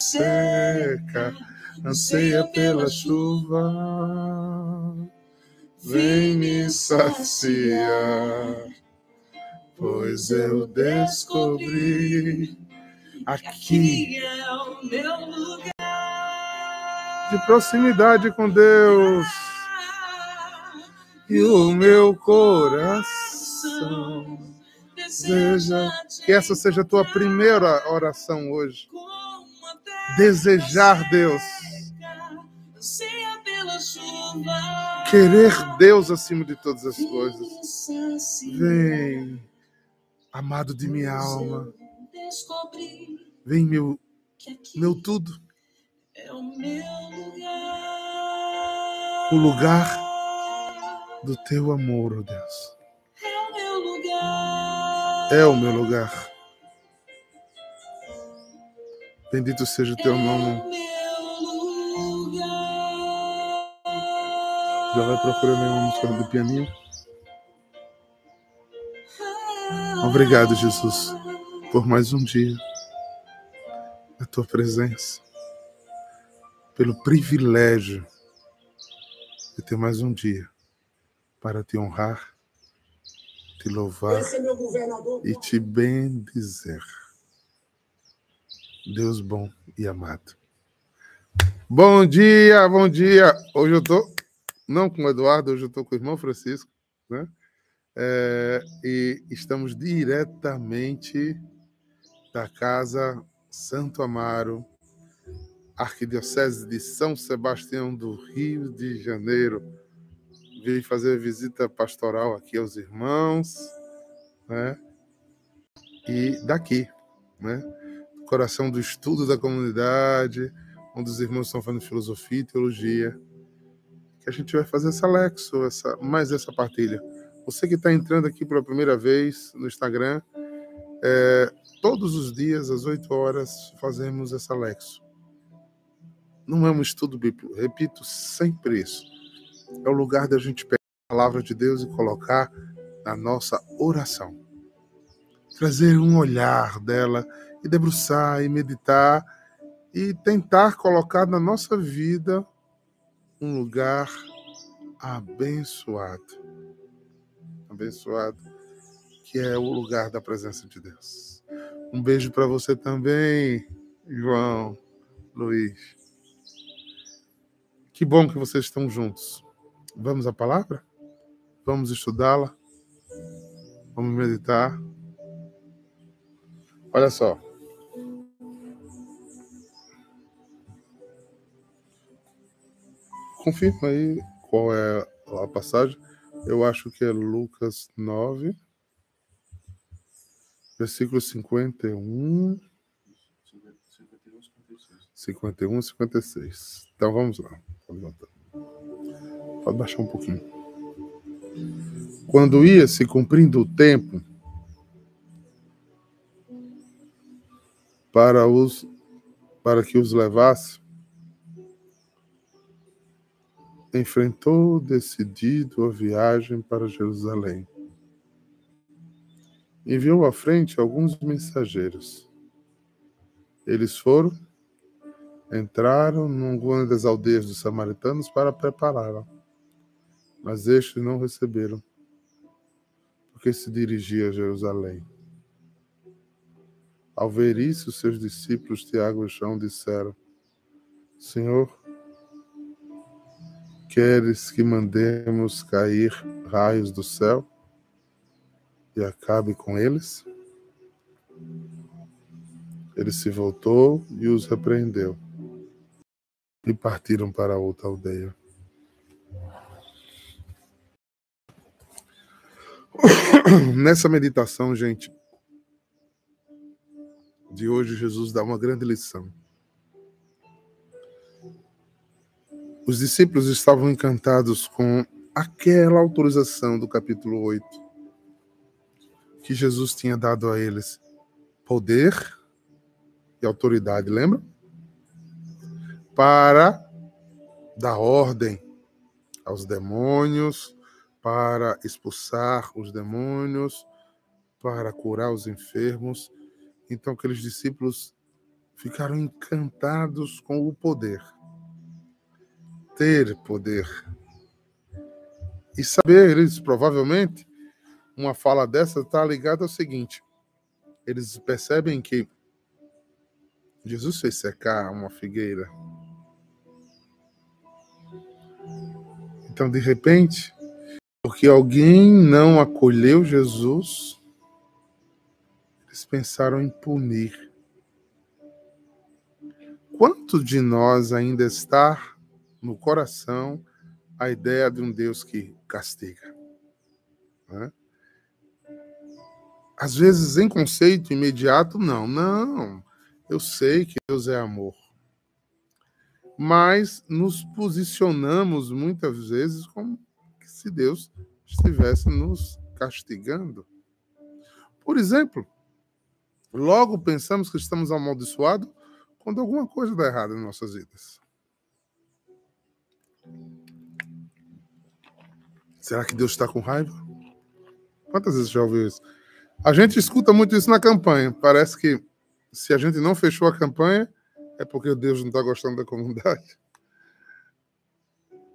seca, anseia pela chuva. Vem me saciar, pois eu descobri aqui é o meu lugar de proximidade com Deus e o meu coração deseja que essa seja a tua primeira oração hoje. Desejar Deus. Querer Deus acima de todas as coisas. Vem, amado de minha alma. Vem, meu, meu tudo. O lugar do teu amor, oh Deus. É o meu lugar. Bendito seja o teu nome. Já vai procurando uma música do pianinho? Obrigado, Jesus, por mais um dia na tua presença, pelo privilégio de ter mais um dia para te honrar, te louvar é e te bendizer. Deus bom e amado. Bom dia, bom dia. Hoje eu tô não com o Eduardo, hoje eu tô com o irmão Francisco, né? É, e estamos diretamente da casa Santo Amaro, Arquidiocese de São Sebastião do Rio de Janeiro. Vim fazer visita pastoral aqui aos irmãos, né? E daqui, né? Coração do estudo da comunidade, onde os irmãos estão falando filosofia e teologia. Que a gente vai fazer essa lexo, essa, mais essa partilha. Você que está entrando aqui pela primeira vez no Instagram, é, todos os dias, às 8 horas, fazemos essa lexo. Não é um estudo bíblico, repito sempre isso. É o lugar da gente pegar a palavra de Deus e colocar na nossa oração. Trazer um olhar dela e debruçar e meditar e tentar colocar na nossa vida um lugar abençoado. Abençoado, que é o lugar da presença de Deus. Um beijo para você também, João, Luiz. Que bom que vocês estão juntos. Vamos à palavra? Vamos estudá-la? Vamos meditar? Olha só. Confirma aí qual é a passagem. Eu acho que é Lucas 9 versículo 51. 51, 56. Então vamos lá. Pode baixar um pouquinho. Quando ia se cumprindo o tempo para os para que os levasse, enfrentou decidido a viagem para Jerusalém enviou à frente alguns mensageiros. Eles foram, entraram numa das aldeias dos samaritanos para prepará-la, mas estes não receberam, porque se dirigia a Jerusalém. Ao ver isso, seus discípulos Tiago e João disseram: Senhor, queres que mandemos cair raios do céu? e acabe com eles? Ele se voltou e os repreendeu. E partiram para outra aldeia. Nessa meditação, gente, de hoje, Jesus dá uma grande lição. Os discípulos estavam encantados com aquela autorização do capítulo 8 que Jesus tinha dado a eles poder e autoridade, lembra? Para dar ordem aos demônios, para expulsar os demônios, para curar os enfermos. Então, aqueles discípulos ficaram encantados com o poder. Ter poder. E saber, eles provavelmente, uma fala dessa está ligada ao seguinte: eles percebem que Jesus fez secar uma figueira. Então, de repente, porque alguém não acolheu Jesus, pensaram em punir. Quanto de nós ainda está no coração a ideia de um Deus que castiga? Né? Às vezes, em conceito imediato, não, não. Eu sei que Deus é amor. Mas nos posicionamos muitas vezes como se Deus estivesse nos castigando. Por exemplo, logo pensamos que estamos amaldiçoados quando alguma coisa dá errado em nossas vidas. Será que Deus está com raiva? Quantas vezes já ouviu isso? A gente escuta muito isso na campanha. Parece que se a gente não fechou a campanha, é porque Deus não está gostando da comunidade.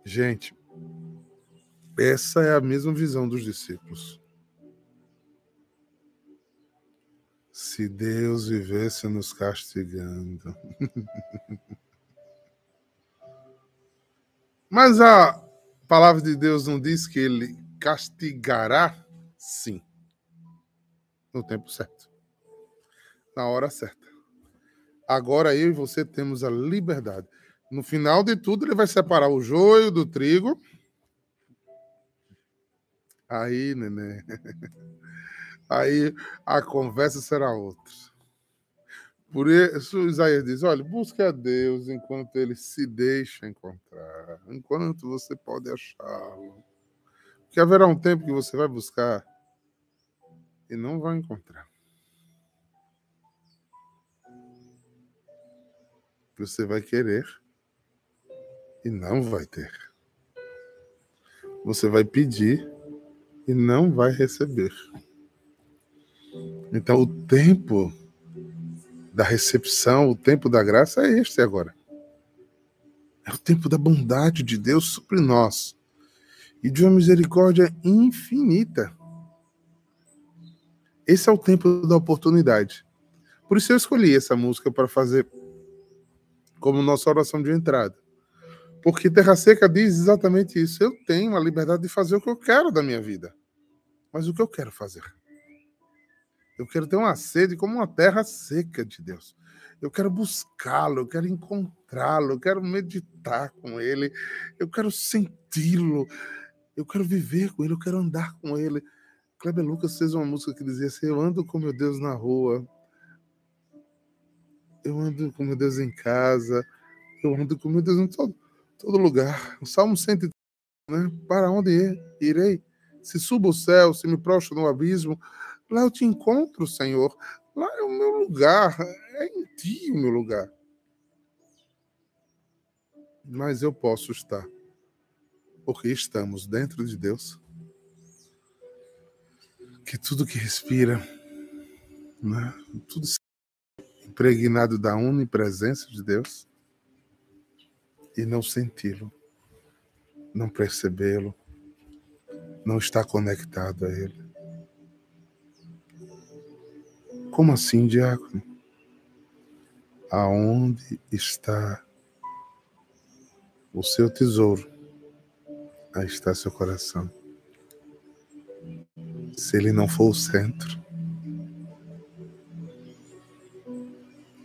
Gente, essa é a mesma visão dos discípulos. Se Deus vivesse nos castigando. Mas a palavra de Deus não diz que ele castigará? Sim. No tempo certo na hora certa. Agora eu e você temos a liberdade. No final de tudo, ele vai separar o joio do trigo. Aí, neném. Aí a conversa será outra. Por isso, Isaías diz: olha, busque a Deus enquanto ele se deixa encontrar, enquanto você pode achá-lo. Porque haverá um tempo que você vai buscar e não vai encontrar. você vai querer e não vai ter. Você vai pedir e não vai receber. Então, o tempo da recepção, o tempo da graça é este agora. É o tempo da bondade de Deus sobre nós e de uma misericórdia infinita. Esse é o tempo da oportunidade. Por isso eu escolhi essa música para fazer como nossa oração de entrada. Porque Terra Seca diz exatamente isso. Eu tenho a liberdade de fazer o que eu quero da minha vida. Mas o que eu quero fazer? Eu quero ter uma sede como uma terra seca de Deus. Eu quero buscá-lo, eu quero encontrá-lo, eu quero meditar com ele, eu quero senti-lo, eu quero viver com ele, eu quero andar com ele. Kleber Lucas fez uma música que dizia assim: Eu ando com meu Deus na rua, eu ando com meu Deus em casa, eu ando com meu Deus em todo, todo lugar. O Salmo 103, né? Para onde irei? Se subo o céu, se me prostro no abismo, lá eu te encontro, Senhor. Lá é o meu lugar, é em ti o meu lugar. Mas eu posso estar, porque estamos dentro de Deus. Que tudo que respira, né? tudo impregnado da onipresença de Deus e não senti-lo, não percebê-lo, não estar conectado a Ele. Como assim, diácono? Aonde está o seu tesouro? Aí está seu coração. Se ele não for o centro,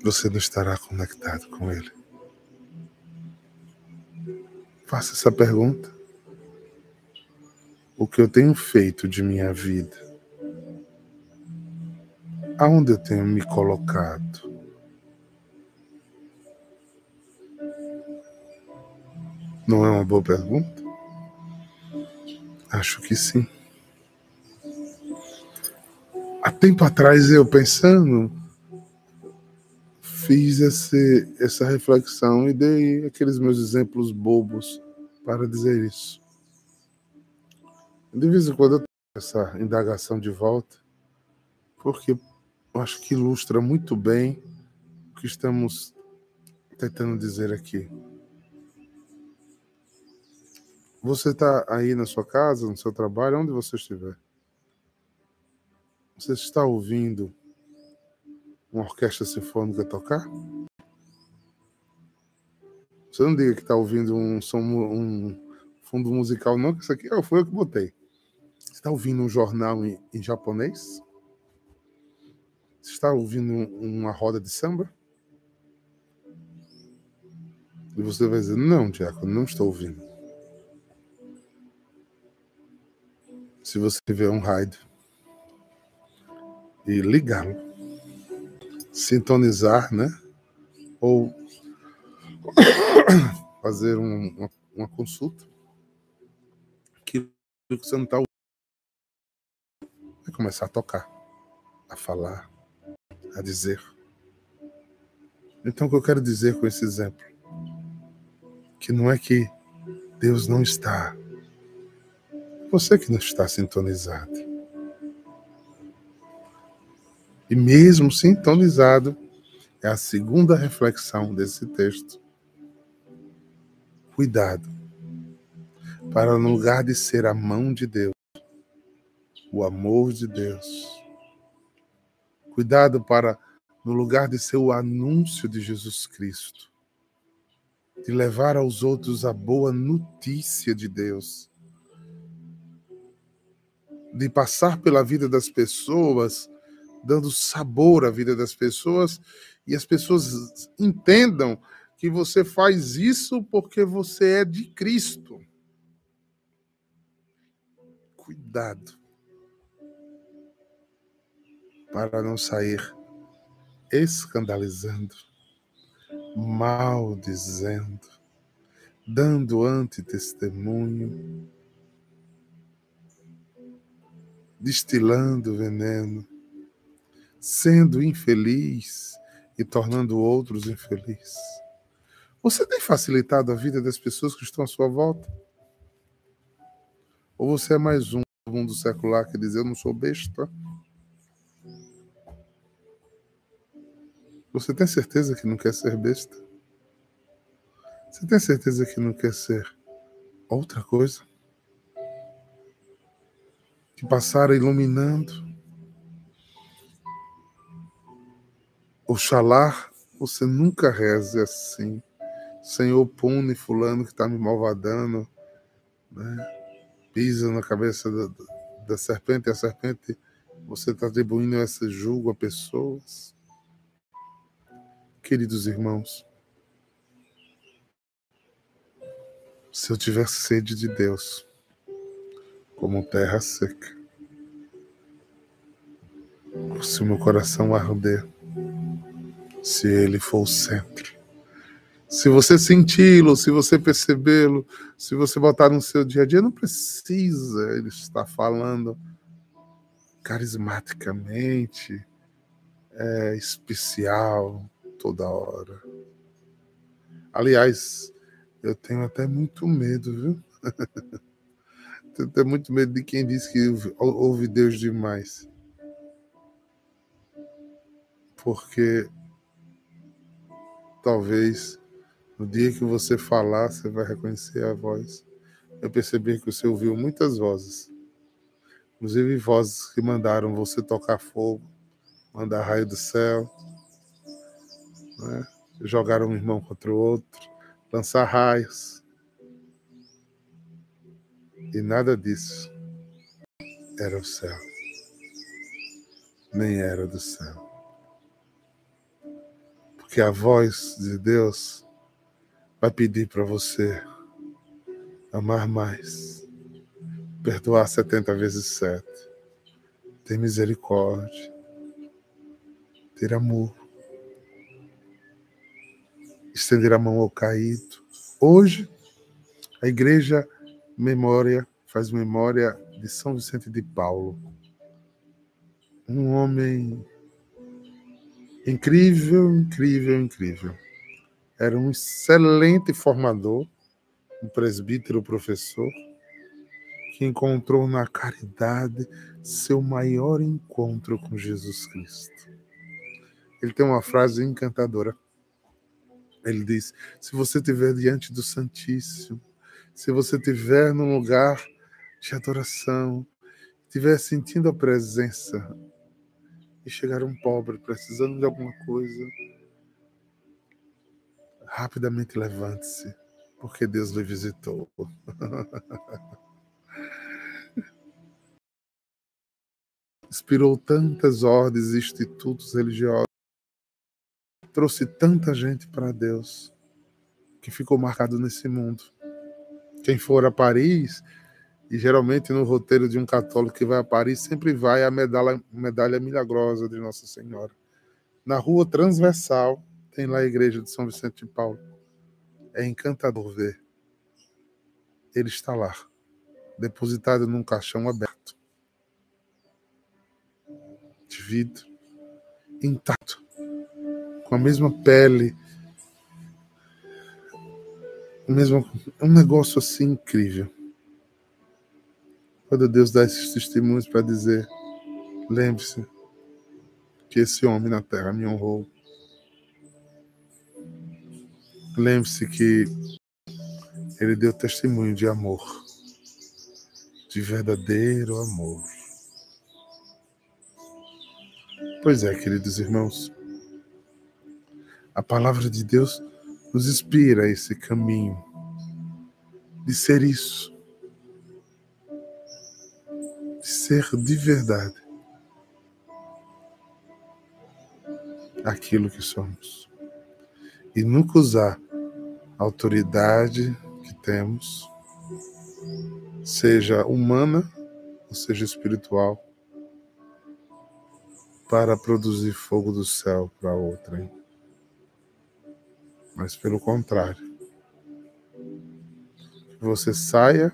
você não estará conectado com Ele? Faça essa pergunta. O que eu tenho feito de minha vida? Aonde eu tenho me colocado? Não é uma boa pergunta? Acho que sim. Há tempo atrás eu pensando fiz esse, essa reflexão e dei aqueles meus exemplos bobos para dizer isso. De vez em quando eu tenho essa indagação de volta, porque eu acho que ilustra muito bem o que estamos tentando dizer aqui? Você está aí na sua casa, no seu trabalho, onde você estiver. Você está ouvindo uma orquestra sinfônica tocar? Você não diga que está ouvindo um som, um fundo musical, não, que isso aqui foi eu que botei. Você está ouvindo um jornal em, em japonês? Está ouvindo uma roda de samba? E você vai dizer: Não, Tiago, não estou ouvindo. Se você tiver um rádio e ligá-lo, sintonizar, né? Ou fazer um, uma, uma, consulta, que você não está ouvindo, vai começar a tocar, a falar, a dizer. Então, o que eu quero dizer com esse exemplo? Que não é que Deus não está, você que não está sintonizado. E mesmo sintonizado, é a segunda reflexão desse texto. Cuidado, para no lugar de ser a mão de Deus, o amor de Deus. Cuidado para, no lugar de ser o anúncio de Jesus Cristo, de levar aos outros a boa notícia de Deus, de passar pela vida das pessoas dando sabor à vida das pessoas e as pessoas entendam que você faz isso porque você é de Cristo. Cuidado para não sair escandalizando, maldizendo, dando antitestemunho, destilando veneno sendo infeliz e tornando outros infelizes? Você tem facilitado a vida das pessoas que estão à sua volta? Ou você é mais um do mundo secular que diz: Eu não sou besta? Você tem certeza que não quer ser besta? Você tem certeza que não quer ser outra coisa? Que passar iluminando Oxalá você nunca reze assim. Senhor, pune fulano que está me malvadando, né? pisa na cabeça da, da serpente, a serpente, você está atribuindo esse julgo a pessoas. Queridos irmãos, se eu tiver sede de Deus, como terra seca, se o meu coração arder, se ele for o centro. Se você senti-lo, se você percebê-lo, se você botar no seu dia a dia, não precisa ele estar falando carismaticamente, é, especial toda hora. Aliás, eu tenho até muito medo, viu? tenho até muito medo de quem diz que ouve Deus demais. Porque talvez no dia que você falar, você vai reconhecer a voz. Eu percebi que você ouviu muitas vozes, inclusive vozes que mandaram você tocar fogo, mandar raio do céu, né? jogar um irmão contra o outro, lançar raios. E nada disso era o céu, nem era do céu. Porque a voz de Deus vai pedir para você amar mais, perdoar 70 vezes 7, ter misericórdia, ter amor, estender a mão ao caído. Hoje, a igreja memória faz memória de São Vicente de Paulo, um homem Incrível, incrível, incrível. Era um excelente formador, um presbítero professor, que encontrou na caridade seu maior encontro com Jesus Cristo. ele tem uma frase encantadora. Ele diz: se você estiver diante do Santíssimo, se você estiver num lugar de adoração, estiver sentindo a presença e chegar um pobre precisando de alguma coisa, rapidamente levante-se, porque Deus lhe visitou. Inspirou tantas ordens e institutos religiosos, trouxe tanta gente para Deus, que ficou marcado nesse mundo. Quem for a Paris e geralmente no roteiro de um católico que vai a Paris sempre vai a medalha, medalha milagrosa de Nossa Senhora. Na rua transversal tem lá a igreja de São Vicente de Paulo. É encantador ver. Ele está lá, depositado num caixão aberto. De vidro, intacto, com a mesma pele. Mesmo, um negócio assim incrível. Quando Deus dá esses testemunhos para dizer: lembre-se que esse homem na terra me honrou. Lembre-se que ele deu testemunho de amor, de verdadeiro amor. Pois é, queridos irmãos, a palavra de Deus nos inspira a esse caminho de ser isso, ser de verdade aquilo que somos. E nunca usar a autoridade que temos, seja humana ou seja espiritual, para produzir fogo do céu para outrem. Mas pelo contrário, que você saia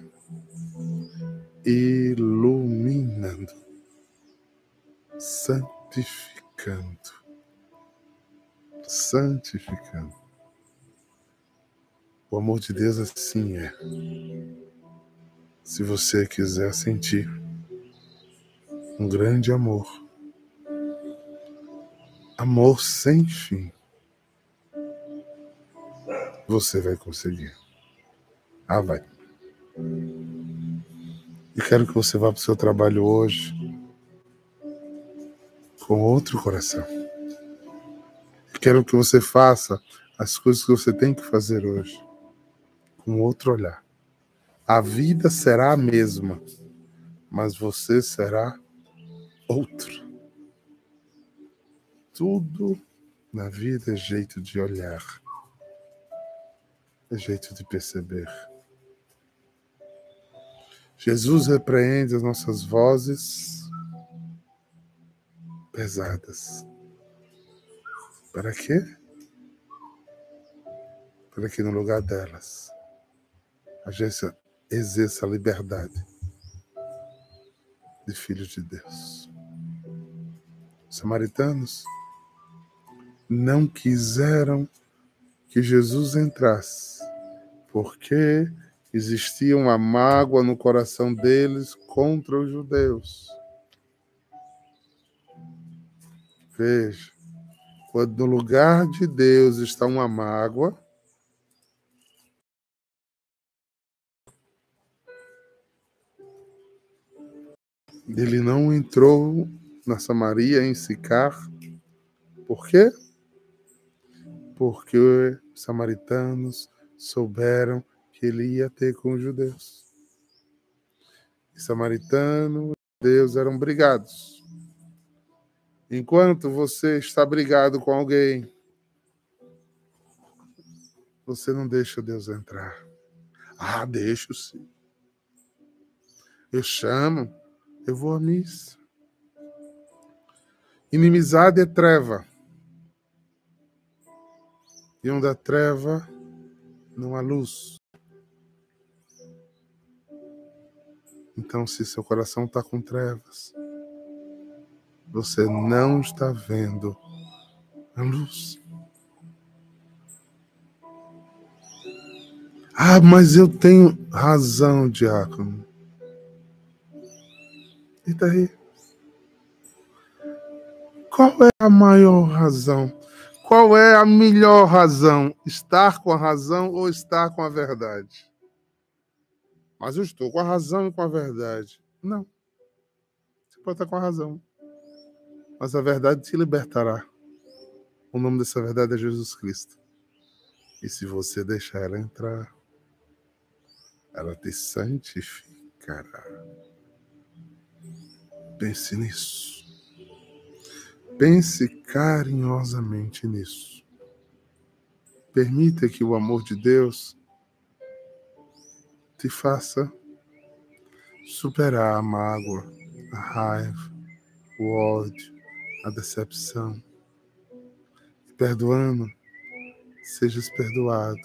iluminando, santificando, santificando. O amor de Deus assim é. Se você quiser sentir um grande amor, amor sem fim, você vai conseguir. Ah, vai. E quero que você vá para o seu trabalho hoje com outro coração. Quero que você faça as coisas que você tem que fazer hoje com outro olhar. A vida será a mesma, mas você será outro. Tudo na vida é jeito de olhar, é jeito de perceber. Jesus repreende as nossas vozes pesadas. Para quê? Para que no lugar delas a gente exerça a liberdade de filhos de Deus. Os samaritanos não quiseram que Jesus entrasse, porque existia uma mágoa no coração deles contra os judeus. Veja, quando no lugar de Deus está uma mágoa, ele não entrou na Samaria em Sicar. Por quê? Porque os samaritanos souberam que ele ia ter com os judeus. E samaritano e Deus eram brigados. Enquanto você está brigado com alguém, você não deixa Deus entrar. Ah, deixo sim. Eu chamo, eu vou à missa. Inimizade é treva. E onde há treva, não há luz. Então, se seu coração está com trevas, você não está vendo a luz. Ah, mas eu tenho razão, diácono. E daí? Qual é a maior razão? Qual é a melhor razão? Estar com a razão ou estar com a verdade? Mas eu estou com a razão e com a verdade. Não. Você pode estar com a razão. Mas a verdade te libertará. O nome dessa verdade é Jesus Cristo. E se você deixar ela entrar, ela te santificará. Pense nisso. Pense carinhosamente nisso. Permita que o amor de Deus te faça superar a mágoa, a raiva, o ódio, a decepção. E perdoando, sejas perdoado.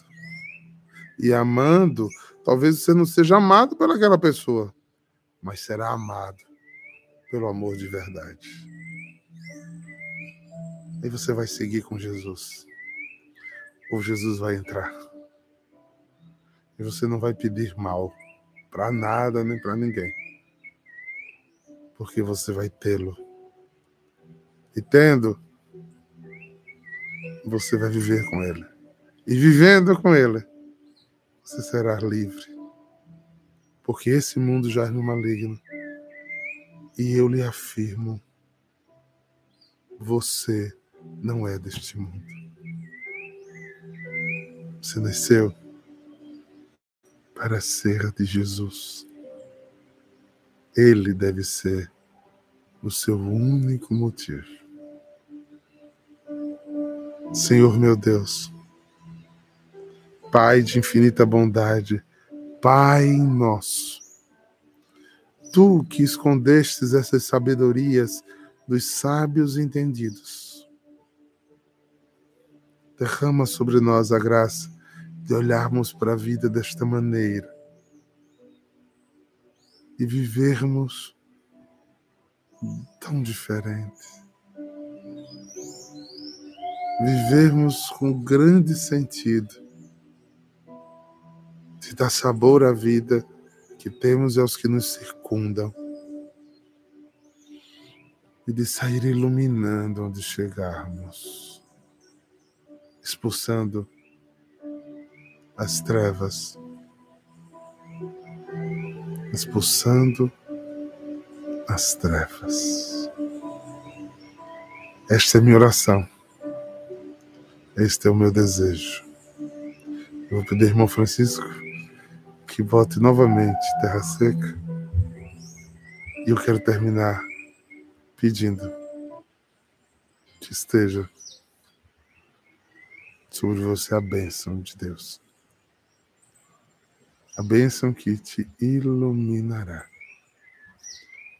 E amando, talvez você não seja amado pelaquela pessoa, mas será amado pelo amor de verdade. E você vai seguir com Jesus. Ou Jesus vai entrar. E você não vai pedir mal para nada nem para ninguém. Porque você vai tê-lo. E tendo, você vai viver com ele. E vivendo com ele, você será livre. Porque esse mundo já é maligno. E eu lhe afirmo: você não é deste mundo. Você nasceu para ser de Jesus. Ele deve ser o seu único motivo. Senhor meu Deus, Pai de infinita bondade, Pai nosso, Tu que escondestes essas sabedorias dos sábios entendidos, derrama sobre nós a graça de olharmos para a vida desta maneira e vivermos tão diferente. Vivermos com grande sentido de dar sabor à vida que temos e aos que nos circundam, e de sair iluminando onde chegarmos, expulsando as trevas, expulsando as trevas. Esta é minha oração. Este é o meu desejo. Eu vou pedir, irmão Francisco, que volte novamente terra seca. E eu quero terminar pedindo que esteja sobre você a bênção de Deus. A bênção que te iluminará.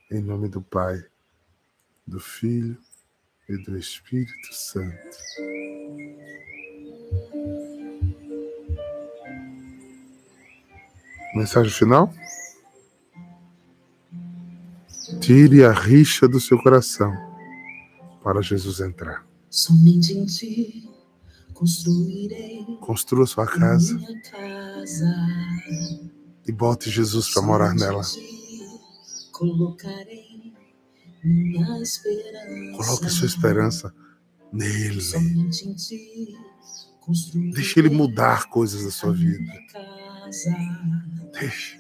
Em nome do Pai, do Filho e do Espírito Santo. Mensagem final? Tire a rixa do seu coração para Jesus entrar. Somente em ti construirei. Construa sua casa. casa e bote Jesus para morar nela. Colocarei minha esperança. Coloque sua esperança nele. Deixe ele mudar coisas da sua vida. Deixe.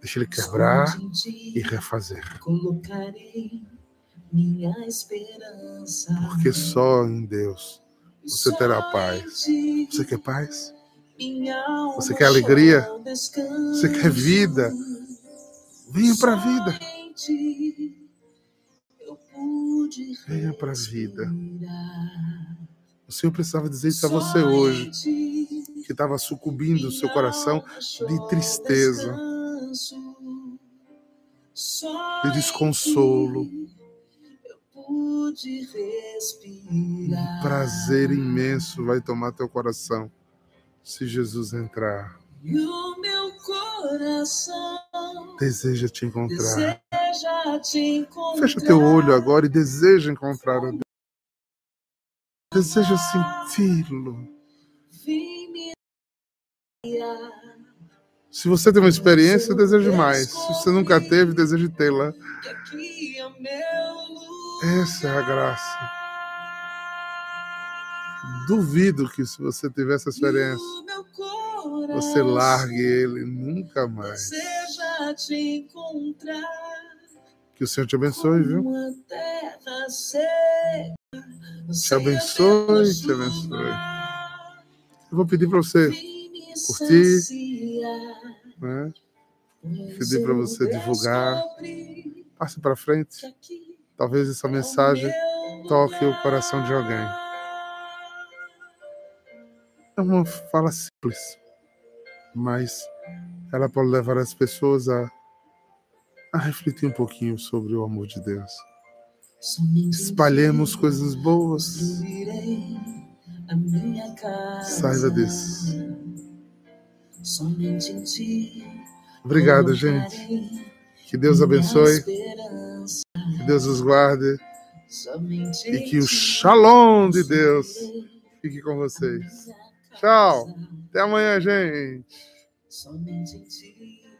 Deixe ele quebrar e refazer. Colocarei minha esperança. Porque só em Deus você terá paz. Você quer paz? Você quer alegria? Você quer vida? Venha para a vida. Venha para a vida. O Senhor precisava dizer isso a você hoje, que estava sucumbindo o seu coração de tristeza, de desconsolo. Um prazer imenso vai tomar teu coração se Jesus entrar. Deseja te encontrar. Fecha teu olho agora e deseja encontrar a Deus. Deseja senti-lo. Se você tem uma experiência, deseje mais. Se você nunca teve, deseje tê-la. Essa é a graça. duvido que se você tiver essa experiência, você largue ele nunca mais. Deseja te encontrar. Que o Senhor te abençoe, viu? Te abençoe, te abençoe. Eu vou pedir para você, curtir, né? Pedir para você divulgar. Passe para frente. Talvez essa mensagem toque o coração de alguém. É uma fala simples, mas ela pode levar as pessoas a, a refletir um pouquinho sobre o amor de Deus. Espalhemos coisas boas. Saiba disso. Obrigado, gente. Que Deus abençoe, que Deus os guarde e que o shalom de Deus fique com vocês. Tchau. Até amanhã, gente.